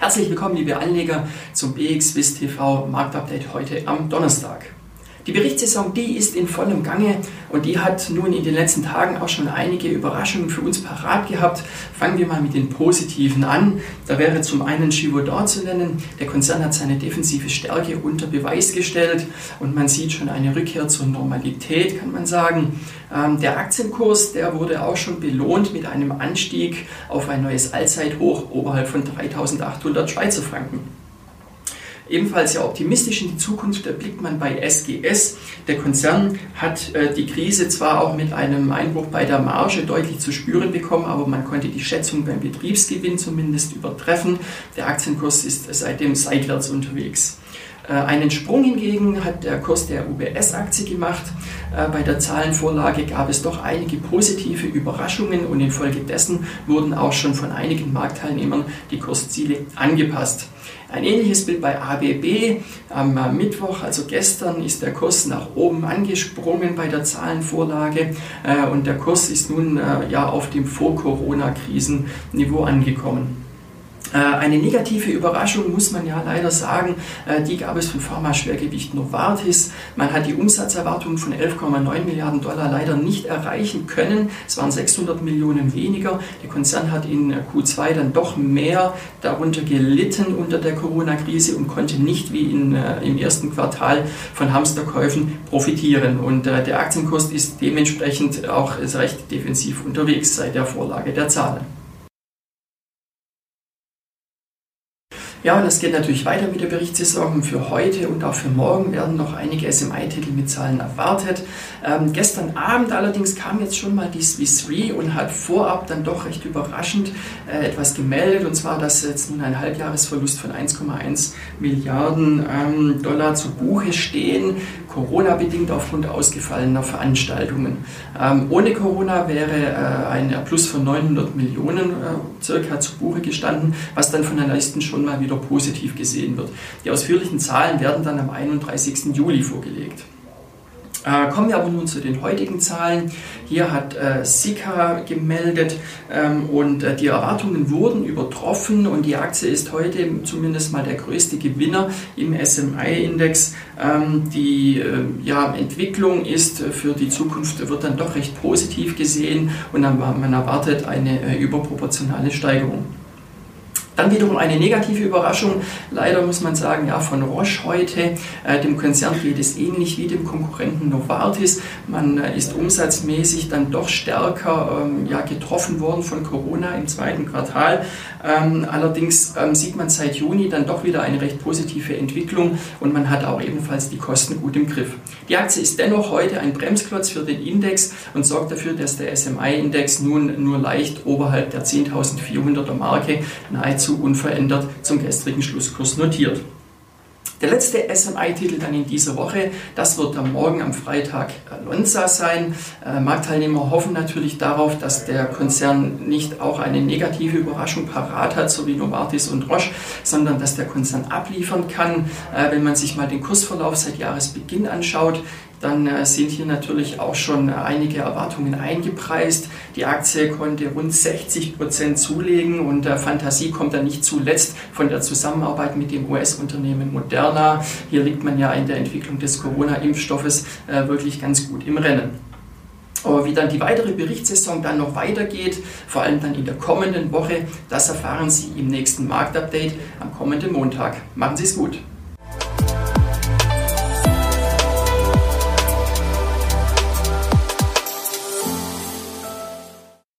Herzlich willkommen, liebe Anleger, zum BXWIST TV Marktupdate heute am Donnerstag. Die Berichtssaison, die ist in vollem Gange und die hat nun in den letzten Tagen auch schon einige Überraschungen für uns parat gehabt. Fangen wir mal mit den positiven an. Da wäre zum einen Givaudan zu nennen. Der Konzern hat seine defensive Stärke unter Beweis gestellt und man sieht schon eine Rückkehr zur Normalität, kann man sagen. Ähm, der Aktienkurs, der wurde auch schon belohnt mit einem Anstieg auf ein neues Allzeithoch oberhalb von 3800 Schweizer Franken. Ebenfalls sehr optimistisch in die Zukunft blickt man bei SGS. Der Konzern hat äh, die Krise zwar auch mit einem Einbruch bei der Marge deutlich zu spüren bekommen, aber man konnte die Schätzung beim Betriebsgewinn zumindest übertreffen. Der Aktienkurs ist seitdem seitwärts unterwegs. Äh, einen Sprung hingegen hat der Kurs der UBS-Aktie gemacht. Äh, bei der Zahlenvorlage gab es doch einige positive Überraschungen und infolgedessen wurden auch schon von einigen Marktteilnehmern die Kursziele angepasst. Ein ähnliches Bild bei ABB. Am Mittwoch, also gestern, ist der Kurs nach oben angesprungen bei der Zahlenvorlage äh, und der Kurs ist nun äh, ja auf dem Vor-Corona-Krisenniveau angekommen. Äh, eine negative Überraschung muss man ja leider sagen, äh, die gab es von Pharma-Schwergewicht Novartis. Man hat die Umsatzerwartungen von 11,9 Milliarden Dollar leider nicht erreichen können. Es waren 600 Millionen weniger. Der Konzern hat in Q2 dann doch mehr darunter gelitten unter der Corona-Krise und konnte nicht wie in, äh, im ersten Quartal von Hamsterkäufen profitieren. Und der Aktienkurs ist dementsprechend auch recht defensiv unterwegs seit der Vorlage der Zahlen. Ja, das geht natürlich weiter mit der Berichtssaison. Für heute und auch für morgen werden noch einige SMI-Titel mit Zahlen erwartet. Ähm, gestern Abend allerdings kam jetzt schon mal die Swiss Re und hat vorab dann doch recht überraschend äh, etwas gemeldet. Und zwar, dass jetzt nun ein Halbjahresverlust von 1,1 Milliarden ähm, Dollar zu Buche stehen. Corona-bedingt aufgrund ausgefallener Veranstaltungen. Ähm, ohne Corona wäre äh, ein Plus von 900 Millionen äh, circa zu Buche gestanden, was dann von den Leisten schon mal wieder wieder positiv gesehen wird. Die ausführlichen Zahlen werden dann am 31. Juli vorgelegt. Äh, kommen wir aber nun zu den heutigen Zahlen. Hier hat äh, Sika gemeldet ähm, und äh, die Erwartungen wurden übertroffen und die Aktie ist heute zumindest mal der größte Gewinner im SMI-Index. Ähm, die äh, ja, Entwicklung ist für die Zukunft wird dann doch recht positiv gesehen und dann, man erwartet eine äh, überproportionale Steigerung. Dann wiederum eine negative Überraschung, leider muss man sagen, ja, von Roche heute. Äh, dem Konzern geht es ähnlich wie dem Konkurrenten Novartis. Man äh, ist umsatzmäßig dann doch stärker ähm, ja, getroffen worden von Corona im zweiten Quartal. Ähm, allerdings ähm, sieht man seit Juni dann doch wieder eine recht positive Entwicklung und man hat auch ebenfalls die Kosten gut im Griff. Die Aktie ist dennoch heute ein Bremsklotz für den Index und sorgt dafür, dass der SMI-Index nun nur leicht oberhalb der 10.400er Marke nahezu nahezu unverändert zum gestrigen Schlusskurs notiert. Der letzte SMI-Titel dann in dieser Woche, das wird am Morgen am Freitag Lonza sein. Äh, Marktteilnehmer hoffen natürlich darauf, dass der Konzern nicht auch eine negative Überraschung parat hat, so wie Novartis und Roche, sondern dass der Konzern abliefern kann. Äh, wenn man sich mal den Kursverlauf seit Jahresbeginn anschaut, dann äh, sind hier natürlich auch schon einige Erwartungen eingepreist. Die Aktie konnte rund 60 Prozent zulegen und äh, Fantasie kommt dann nicht zuletzt von der Zusammenarbeit mit dem US-Unternehmen Moderna. Hier liegt man ja in der Entwicklung des Corona-Impfstoffes äh, wirklich ganz gut im Rennen. Aber wie dann die weitere Berichtssaison dann noch weitergeht, vor allem dann in der kommenden Woche, das erfahren Sie im nächsten Marktupdate am kommenden Montag. Machen Sie es gut.